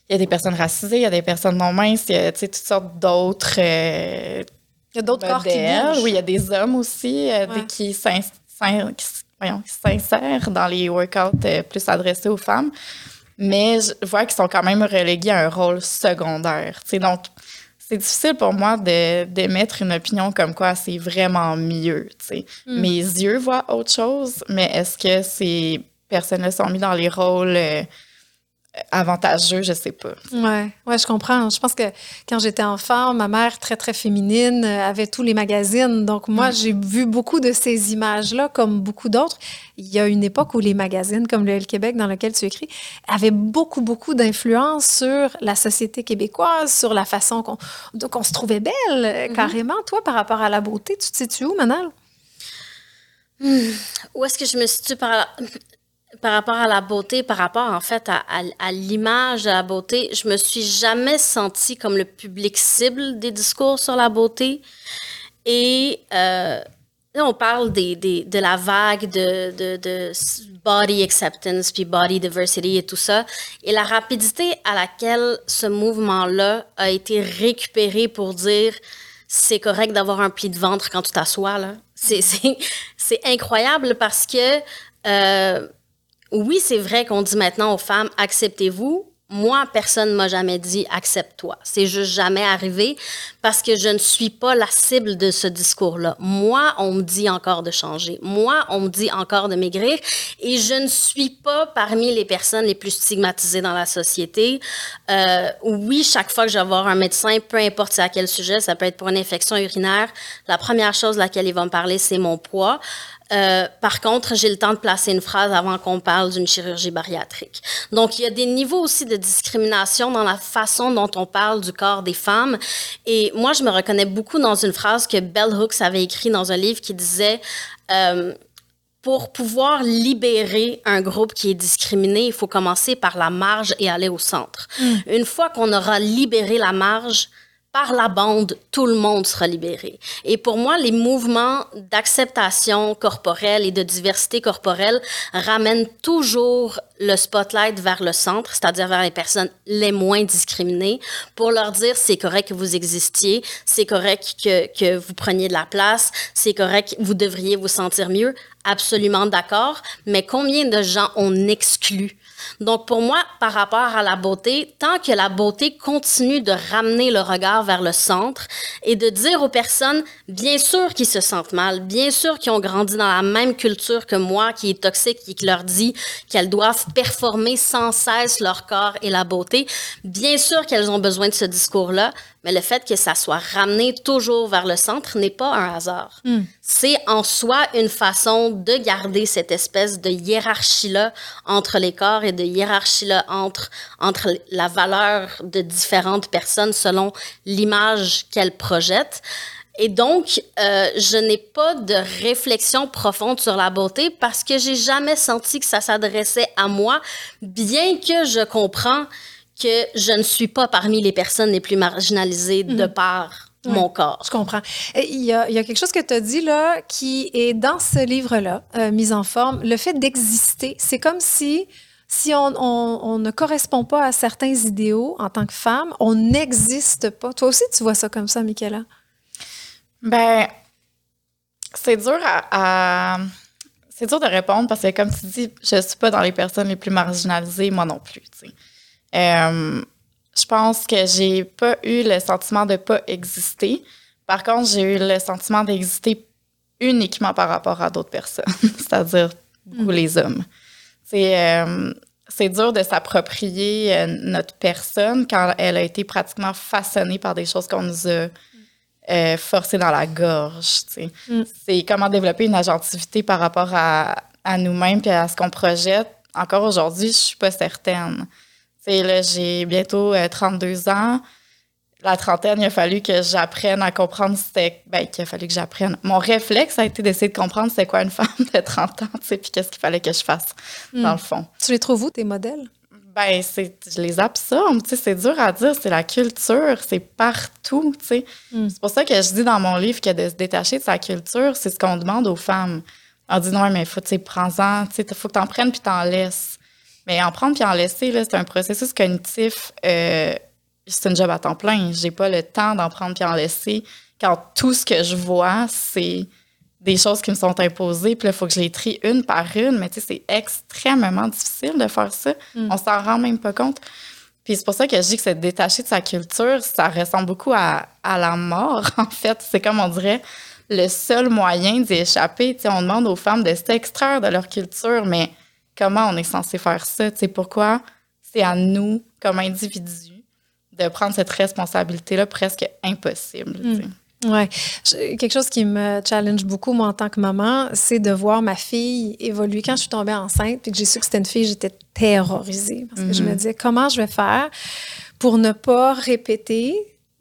Il y a des personnes racisées, il y a des personnes non minces, il y a toutes sortes d'autres euh, Il y a d'autres corps qui bougent. Oui, il y a des hommes aussi euh, Ouais. qui s'insèrent dans les workouts euh, plus adressés aux femmes. Mais je vois qu'ils sont quand même relégués à un rôle secondaire. tu sais. Donc, c'est difficile pour moi de d'émettre une opinion comme quoi c'est vraiment mieux. tu sais. Hmm. Mes yeux voient autre chose, mais est-ce que ces personnes-là sont mises dans les rôles euh, avantageux? Je sais pas. Ouais, ouais, je comprends. Je pense que quand j'étais enfant, ma mère, très, très féminine, euh, avait tous les magazines. Donc, moi, j'ai vu beaucoup de ces images-là, comme beaucoup d'autres. Il y a une époque où les magazines, comme le L Québec, dans lequel tu écris, avaient beaucoup, beaucoup d'influence sur la société québécoise, sur la façon qu'on qu'on se trouvait belle, euh, carrément. Toi, par rapport à la beauté, tu te situes où, Manal? Où est-ce que je me situe par, par rapport à la beauté, par rapport en fait à, à- l'image de la beauté? Je me suis jamais sentie comme le public cible des discours sur la beauté. Et euh, là, on parle des, des- de la vague de, de, body acceptance, puis body diversity et tout ça. Et la rapidité à laquelle ce mouvement-là a été récupéré pour dire c'est correct d'avoir un pli de ventre quand tu t'assois, là. C'est incroyable parce que, euh, oui, c'est vrai qu'on dit maintenant aux femmes, acceptez-vous. Moi, personne ne m'a jamais dit accepte-toi. C'est juste jamais arrivé parce que je ne suis pas la cible de ce discours-là. Moi, on me dit encore de changer. Moi, on me dit encore de maigrir et je ne suis pas parmi les personnes les plus stigmatisées dans la société. Euh, oui, chaque fois que je vais voir un médecin, peu importe à quel sujet, ça peut être pour une infection urinaire, la première chose laquelle il va me parler, c'est mon poids. Euh, par contre, j'ai le temps de placer une phrase avant qu'on parle d'une chirurgie bariatrique. Donc, il y a des niveaux aussi de discrimination dans la façon dont on parle du corps des femmes. Et moi, je me reconnais beaucoup dans une phrase que Bell Hooks avait écrite dans un livre qui disait euh, pour pouvoir libérer un groupe qui est discriminé, il faut commencer par la marge et aller au centre. Une fois qu'on aura libéré la marge, par la bande, tout le monde sera libéré. Et pour moi, les mouvements d'acceptation corporelle et de diversité corporelle ramènent toujours le spotlight vers le centre, c'est-à-dire vers les personnes les moins discriminées, pour leur dire c'est correct que vous existiez, c'est correct que, que vous preniez de la place, c'est correct, vous devriez vous sentir mieux. Absolument d'accord. Mais combien de gens on exclut Donc, pour moi, par rapport à la beauté, tant que la beauté continue de ramener le regard vers le centre et de dire aux personnes, bien sûr qu'ils se sentent mal, bien sûr qu'ils ont grandi dans la même culture que moi, qui est toxique et qui leur dit qu'elles doivent performer sans cesse leur corps et la beauté, bien sûr qu'elles ont besoin de ce discours-là, mais le fait que ça soit ramené toujours vers le centre n'est pas un hasard. Hmm. C'est en soi une façon de garder cette espèce de hiérarchie-là entre les corps et de hiérarchie-là entre, entre la valeur de différentes personnes selon l'image qu'elles projettent. Et donc, euh, je n'ai pas de réflexion profonde sur la beauté parce que j'ai jamais senti que ça s'adressait à moi, bien que je comprends que je ne suis pas parmi les personnes les plus marginalisées de par mon corps. Je comprends. Il y, a, il y, a, quelque chose que tu as dit là qui est dans ce livre-là, euh, Mise en forme. Le fait d'exister, c'est comme si, si on, on, on, ne correspond pas à certains idéaux en tant que femme, on n'existe pas. Toi aussi, tu vois ça comme ça, Michaela? Ben, c'est dur à, à c'est dur de répondre parce que, comme tu dis, je suis pas dans les personnes les plus marginalisées, moi non plus. Euh, je pense que j'ai pas eu le sentiment de pas exister. Par contre, j'ai eu le sentiment d'exister uniquement par rapport à d'autres personnes, c'est-à-dire beaucoup mm. les hommes. C'est euh, c'est dur de s'approprier euh, notre personne quand elle a été pratiquement façonnée par des choses qu'on nous a euh, forcé dans la gorge. Mm. C'est comment développer une agentivité par rapport à, à nous-mêmes et à ce qu'on projette. Encore aujourd'hui, je suis pas certaine là, j'ai bientôt 32 euh, ans. La trentaine, il a fallu que j'apprenne à comprendre c'était. Ben, qu'il a fallu que j'apprenne. Mon réflexe a été d'essayer de comprendre c'était quoi une femme de 30 ans, tu sais, puis qu'est-ce qu'il fallait que je fasse, dans le hmm. fond. Tu les trouves où, tes modèles? Ben, c'est, je les absorbe, tu sais, c'est dur à dire, c'est la culture, c'est partout, tu sais. Hmm. C'est pour ça que je dis dans mon livre que de se détacher de sa culture, c'est ce qu'on demande aux femmes. On dit non, mais il faut, tu sais, prends-en, tu sais, faut que t'en prennes puis t'en laisses. Mais en prendre puis en laisser, c'est un processus cognitif. Euh, c'est un job à temps plein. J'ai pas le temps d'en prendre puis en laisser quand tout ce que je vois, c'est des choses qui me sont imposées. Puis là, il faut que je les trie une par une. Mais tu sais, c'est extrêmement difficile de faire ça. Mm. On s'en rend même pas compte. Puis c'est pour ça que je dis que c'est détaché de sa culture, ça ressemble beaucoup à, à la mort, en fait. C'est comme on dirait le seul moyen d'y échapper. Tu sais, on demande aux femmes de s'extraire de leur culture, mais comment on est censé faire ça? Tu sais, pourquoi c'est à nous, comme individus, de prendre cette responsabilité-là presque impossible. Mm. Oui. Quelque chose qui me challenge beaucoup, moi, en tant que maman, c'est de voir ma fille évoluer. Quand je suis tombée enceinte puis que j'ai su que c'était une fille, j'étais terrorisée parce que je me mm-hmm. disais comment je vais faire pour ne pas répéter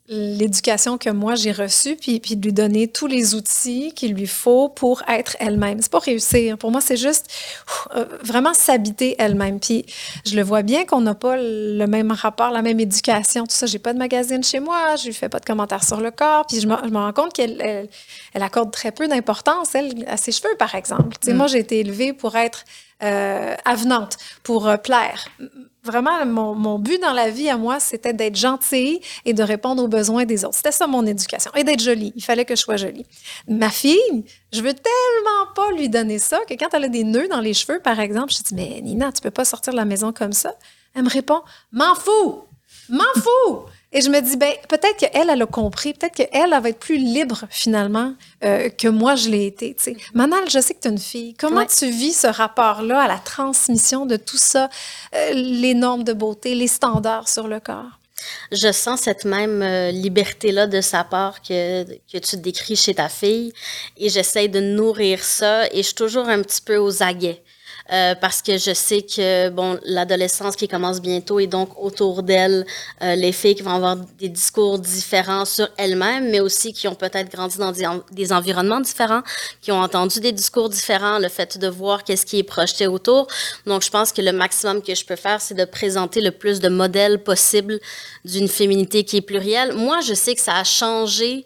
l'éducation que moi j'ai reçue, puis, puis de lui donner tous les outils qu'il lui faut pour être elle-même. C'est pas réussir. Pour moi, c'est juste euh, vraiment s'habiter elle-même. Puis je le vois bien qu'on n'a pas le même rapport, la même éducation, tout ça. J'ai pas de magazine chez moi, je lui fais pas de commentaires sur le corps, puis je me, je me rends compte qu'elle elle, accorde très peu d'importance, elle, à ses cheveux, par exemple. Tu sais, mm. Moi, j'ai été élevée pour être euh, avenante, pour euh, plaire vraiment, mon, mon, but dans la vie à moi, c'était d'être gentille et de répondre aux besoins des autres. C'était ça mon éducation. Et d'être jolie. Il fallait que je sois jolie. Ma fille, je veux tellement pas lui donner ça que quand elle a des nœuds dans les cheveux, par exemple, je dis, mais Nina, tu peux pas sortir de la maison comme ça. Elle me répond, m'en fous, m'en fous. Et je me dis, ben, peut-être qu'elle, elle a compris, peut-être qu'elle, elle va être plus libre finalement euh, que moi, je l'ai été. Manal, je sais que tu es une fille. Comment tu vis ce rapport-là à la transmission de tout ça, euh, les normes de beauté, les standards sur le corps? Je sens cette même euh, liberté-là de sa part que, que tu décris chez ta fille et j'essaie de nourrir ça et je suis toujours un petit peu aux aguets. Euh, parce que je sais que bon l'adolescence qui commence bientôt et donc autour d'elle euh, les filles qui vont avoir des discours différents sur elles-mêmes mais aussi qui ont peut-être grandi dans des, des, environnements différents qui ont entendu des discours différents le fait de voir qu'est-ce qui est projeté autour. Donc je pense que le maximum que je peux faire c'est de présenter le plus de modèles possible d'une féminité qui est plurielle. Moi je sais que ça a changé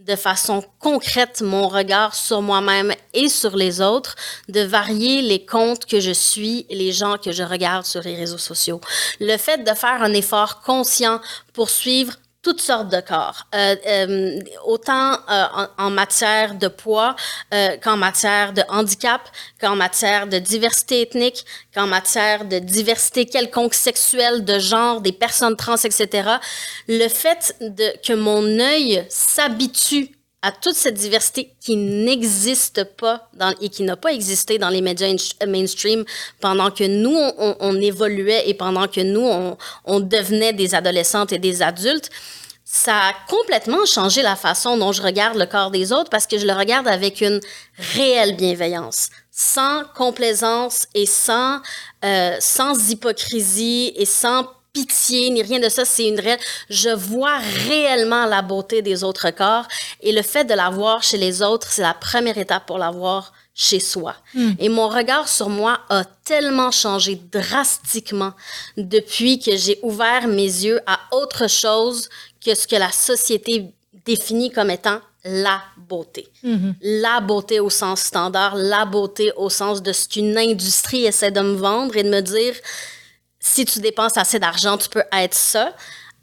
de façon concrète mon regard sur moi-même et sur les autres, de varier les comptes que je suis et les gens que je regarde sur les réseaux sociaux. Le fait de faire un effort conscient pour suivre toutes sortes de corps, euh, euh, autant euh, en, matière de poids euh, qu'en matière de handicap, qu'en matière de diversité ethnique, qu'en matière de diversité quelconque sexuelle, de genre, des personnes trans, etc. Le fait de, que mon œil s'habitue à toute cette diversité qui n'existe pas et qui n'a pas existé dans les médias mainstream pendant que nous, on, évoluait et pendant que nous, on, on, devenait des adolescentes et des adultes, ça a complètement changé la façon dont je regarde le corps des autres parce que je le regarde avec une réelle bienveillance, sans complaisance et sans, euh, sans hypocrisie et sans pitié ni rien de ça. C'est une réelle. Je vois réellement la beauté des autres corps et le fait de la voir chez les autres, c'est la première étape pour la voir chez soi. Mm. Et mon regard sur moi a tellement changé drastiquement depuis que j'ai ouvert mes yeux à autre chose que ce que la société définit comme étant la beauté. Mm -hmm. La beauté au sens standard, la beauté au sens de ce qu'une industrie essaie de me vendre et de me dire, si tu dépenses assez d'argent, tu peux être ça.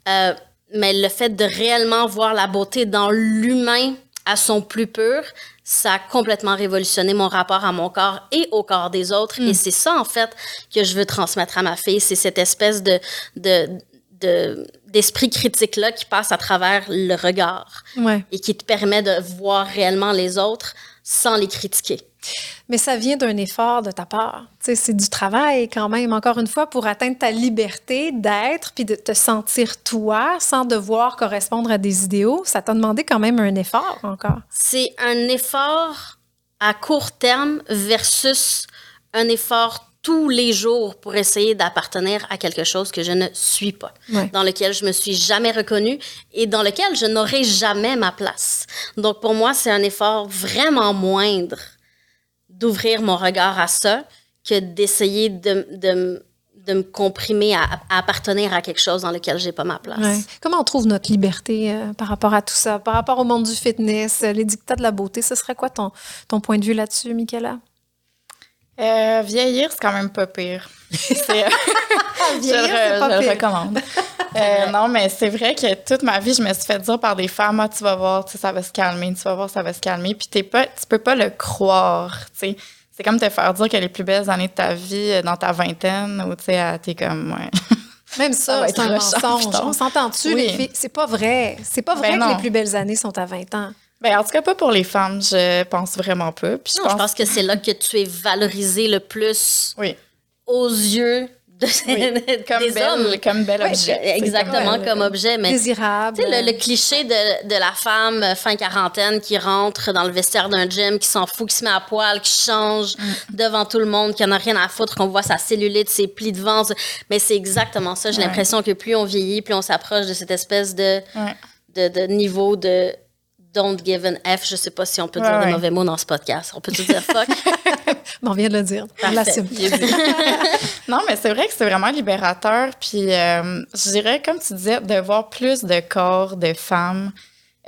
Euh, mais le fait de réellement voir la beauté dans l'humain à son plus pur, ça a complètement révolutionné mon rapport à mon corps et au corps des autres. Et c'est ça, en fait, que je veux transmettre à ma fille. C'est cette espèce de, de, de, d'esprit critique-là qui passe à travers le regard ouais. et qui te permet de voir réellement les autres sans les critiquer. Mais ça vient d'un effort de ta part. c'est du travail quand même, encore une fois, pour atteindre ta liberté d'être puis de te sentir toi sans devoir correspondre à des idéaux. Ça t'a demandé quand même un effort encore. C'est un effort à court terme versus un effort tous les jours pour essayer d'appartenir à quelque chose que je ne suis pas, ouais. dans lequel je me suis jamais reconnue et dans lequel je n'aurai jamais ma place. Donc pour moi, c'est un effort vraiment moindre d'ouvrir mon regard à ça que d'essayer de, de, de, me comprimer à, à, appartenir à quelque chose dans lequel j'ai pas ma place. Ouais. Comment on trouve notre liberté euh, par rapport à tout ça, par rapport au monde du fitness, les dictats de la beauté? Ce serait quoi ton, ton point de vue là-dessus, Michaela? Euh, vieillir, c'est quand même pas pire. vieillir, je, le, pas je pire. le recommande. Euh, non, mais c'est vrai que toute ma vie, je me suis fait dire par des femmes, ah, tu vas voir, ça va se calmer, tu vas voir, ça va se calmer. Puis t'es pas, tu peux pas le croire, tu sais. C'est comme te faire dire que les plus belles années de ta vie, euh, dans ta vingtaine, ou tu sais, t'es comme, ouais. Même ça, ça c'est un mensonge. On s'entend-tu, oui. les filles? C'est pas vrai. C'est pas vrai ben que non. les plus belles années sont à 20 ans. Ben, en tout cas, pas pour les femmes, je pense vraiment pas. Puis je, non, pense... je pense que c'est là que tu es valorisé le plus oui. aux yeux de, oui. comme des belle, hommes. Comme bel objet. Oui, exactement, comme, comme, objet. Mais, Désirable. Tu sais, le, le, cliché de, de, la femme euh, fin quarantaine qui rentre dans le vestiaire d'un gym, qui s'en fout, qui se met à poil, qui change mm. devant tout le monde, qui en a rien à foutre, qu'on voit sa cellulite, ses plis de ventre. Mais c'est exactement ça. J'ai ouais. l'impression que plus on vieillit, plus on s'approche de cette espèce de, ouais. de, de niveau de don't give an F. Je sais pas si on peut ouais, dire ouais. de mauvais mots dans ce podcast. On peut tout dire fuck. on vient de le dire. non, mais c'est vrai que c'est vraiment libérateur. Puis euh, je dirais, comme tu disais, de voir plus de corps de femmes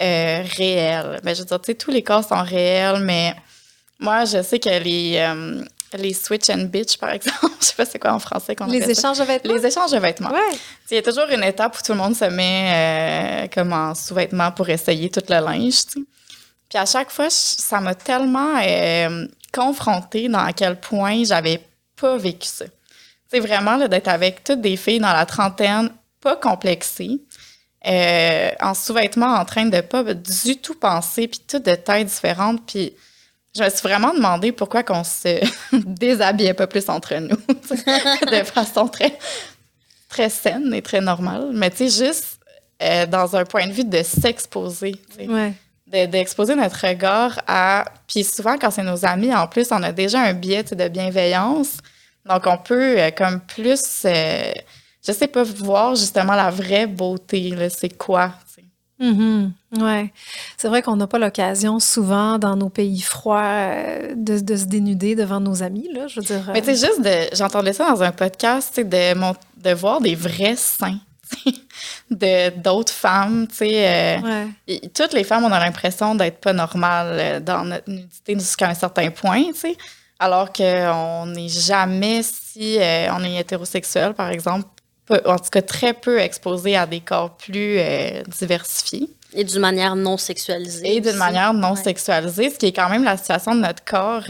euh, réels. Ben, je veux dire, tu sais, tous les corps sont réels, mais moi, je sais que les... Euh, les switch and bitch, par exemple. Je sais pas c'est quoi en français qu'on Les échanges ça. de vêtements. Les échanges de vêtements. Ouais. Il y a toujours une étape où tout le monde se met euh, comme en sous-vêtements pour essayer tout le linge. T'sais. Puis à chaque fois, ça m'a tellement euh, confrontée dans à quel point j'avais pas vécu ça. C'est vraiment d'être avec toutes des filles dans la trentaine, pas complexées, euh, en sous-vêtements, en train de pas du tout penser, puis toutes de tailles différentes, puis je me suis vraiment demandé pourquoi qu'on se déshabillait pas plus entre nous, de façon très, très saine et très normale. Mais tu sais, juste euh, dans un point de vue de s'exposer, ouais. d'exposer de, notre regard à... Puis souvent, quand c'est nos amis, en plus, on a déjà un biais de bienveillance. Donc, on peut euh, comme plus, euh, je sais pas, voir justement la vraie beauté, c'est quoi, Mm -hmm. Ouais, c'est vrai qu'on n'a pas l'occasion souvent dans nos pays froids euh, de, de, se dénuder devant nos amis là. Je veux dire. Mais tu sais juste de, j'entendais ça dans un podcast, de mon, de voir des vrais seins de d'autres femmes, tu sais. Euh, ouais. Toutes les femmes, on a l'impression d'être pas normales dans notre nudité jusqu'à un certain point, tu sais. Alors qu'on n'est jamais si euh, on est hétérosexuel, par exemple, en tout cas très peu exposés à des corps plus euh, diversifiés. Et d'une manière non sexualisée. Et d'une manière non sexualisée, ce qui est quand même la situation de notre corps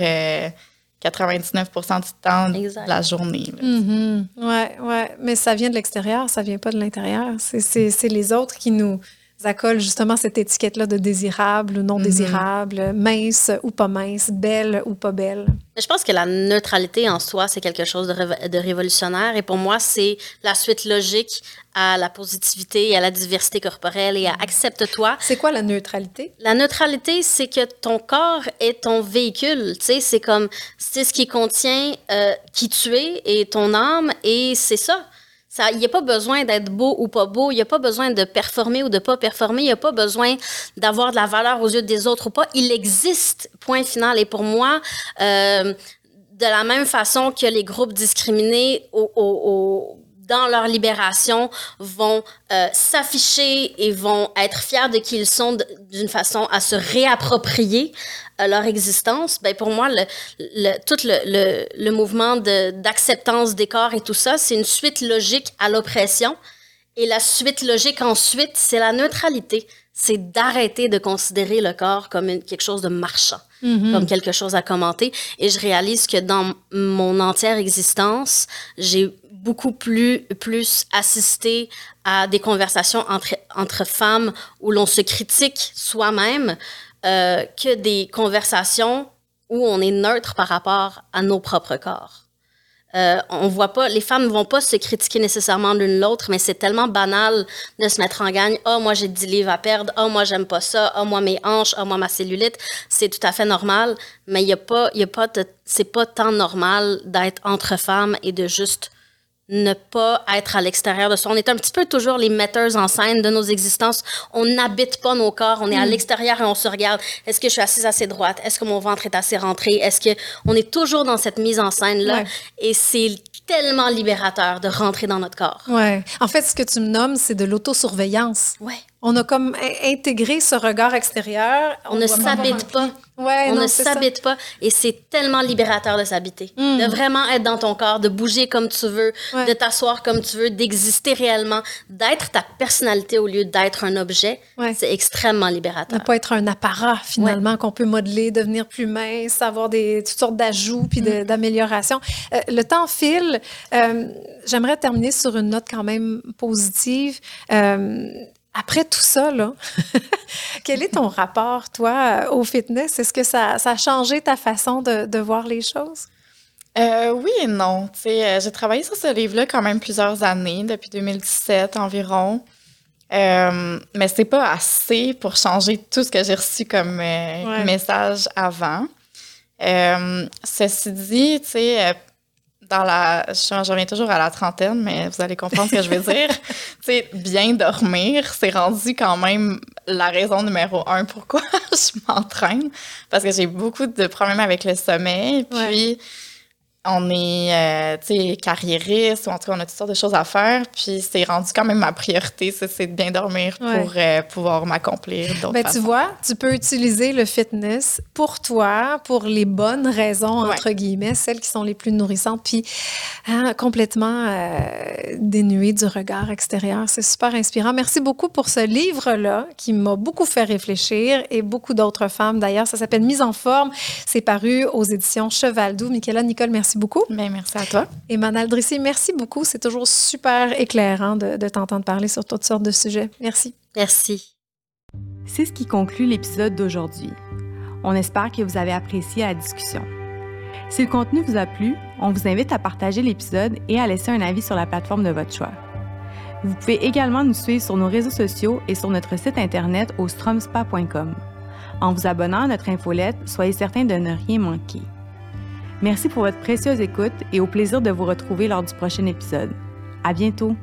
99% du temps de la journée. Oui, Ouais, ouais. Mais ça vient de l'extérieur, ça vient pas de l'intérieur. C'est les autres qui nous accolent justement cette étiquette-là de désirable ou non mm-hmm. désirable, mince ou pas mince, belle ou pas belle. Je pense que la neutralité en soi, c'est quelque chose de, de, révolutionnaire. Et pour moi, c'est la suite logique à la positivité et à la diversité corporelle et à accepte-toi. C'est quoi la neutralité? La neutralité, c'est que ton corps est ton véhicule. Tu sais, c'est comme, c'est ce qui contient euh, qui tu es et ton âme et c'est ça. Il n'y a pas besoin d'être beau ou pas beau, il n'y a pas besoin de performer ou de pas performer, il n'y a pas besoin d'avoir de la valeur aux yeux des autres ou pas. Il existe, point final. Et pour moi, euh, de la même façon que les groupes discriminés au, au dans leur libération, vont euh, s'afficher et vont être fiers de qui ils sont d'une façon à se réapproprier euh, leur existence, ben pour moi, le, le tout le, le, mouvement d'acceptance des corps et tout ça, c'est une suite logique à l'oppression. Et la suite logique ensuite, c'est la neutralité. C'est d'arrêter de considérer le corps comme une, quelque chose de marchand, mm-hmm. comme quelque chose à commenter. Et je réalise que dans mon entière existence, j'ai beaucoup plus, plus assisté à des conversations entre, femmes où l'on se critique soi-même euh, que des conversations où on est neutre par rapport à nos propres corps. Euh, on voit pas, les femmes vont pas se critiquer nécessairement l'une l'autre, mais c'est tellement banal de se mettre en gagne. oh, moi j'ai 10 livres à perdre. oh, moi j'aime pas ça. oh, moi mes hanches. oh, moi ma cellulite. C'est tout à fait normal, mais il y a pas, y a pas, c'est pas tant normal d'être entre femmes et de juste ne pas être à l'extérieur de soi. On est un petit peu toujours les metteurs en scène de nos existences. On n'habite pas nos corps, on est à hmm. l'extérieur et on se regarde. Est-ce que je suis assise assez droite? Est-ce que mon ventre est assez rentré? Est-ce que on est toujours dans cette mise en scène là et c'est tellement libérateur de rentrer dans notre corps. Ouais. En fait, ce que tu me nommes, c'est de l'autosurveillance. Ouais. On a comme intégré ce regard extérieur. On, ne s'habite pas. Ouais, on ne s'habite pas. Et c'est tellement libérateur de s'habiter. Hmm. De vraiment être dans ton corps, de bouger comme tu veux, de t'asseoir comme tu veux, d'exister réellement, d'être ta personnalité au lieu d'être un objet. C'est extrêmement libérateur. Ne pas être un apparat, finalement, qu'on peut modeler, devenir plus mince, avoir des, toutes sortes d'ajouts puis hmm. d'améliorations. Euh, le temps file. Euh, j'aimerais terminer sur une note quand même positive. Euh, après tout ça, quel est ton rapport, toi, au fitness? Est-ce que ça, a changé ta façon de, voir les choses? Euh, oui et non. Euh, j'ai travaillé sur ce livre-là quand même plusieurs années, depuis 2017 environ. Euh, mais c'est pas assez pour changer tout ce que j'ai reçu comme euh, message avant. ceci dit, tu sais, dans la. Je reviens toujours à la trentaine, mais vous allez comprendre ce que je veux dire. tu sais, bien dormir, c'est rendu quand même la raison numéro un pourquoi je m'entraîne. Parce que j'ai beaucoup de problèmes avec le sommeil. Puis on est, euh, carriériste, ou en tout cas, on a toutes sortes de choses à faire. Puis c'est rendu quand même ma priorité, c'est de bien dormir pour euh, pouvoir m'accomplir ben, Tu vois, tu peux utiliser le fitness pour toi, pour les bonnes raisons, entre guillemets, celles qui sont les plus nourrissantes, puis hein, complètement euh, dénuées du regard extérieur. C'est super inspirant. Merci beaucoup pour ce livre-là qui m'a beaucoup fait réfléchir et beaucoup d'autres femmes d'ailleurs. Ça s'appelle Mise en forme. C'est paru aux éditions Cheval Doux. Michaela, Nicole, merci beaucoup. Bien, merci à toi. Et Manal Drissé, merci beaucoup. C'est toujours super éclairant de, de t'entendre parler sur toutes sortes de sujets. Merci. Merci. C'est ce qui conclut l'épisode d'aujourd'hui. On espère que vous avez apprécié la discussion. Si le contenu vous a plu, on vous invite à partager l'épisode et à laisser un avis sur la plateforme de votre choix. Vous pouvez également nous suivre sur nos réseaux sociaux et sur notre site internet au stromspa.com. En vous abonnant à notre infolette, soyez certain de ne rien manquer. Merci pour votre précieuse écoute et au plaisir de vous retrouver lors du prochain épisode. À bientôt!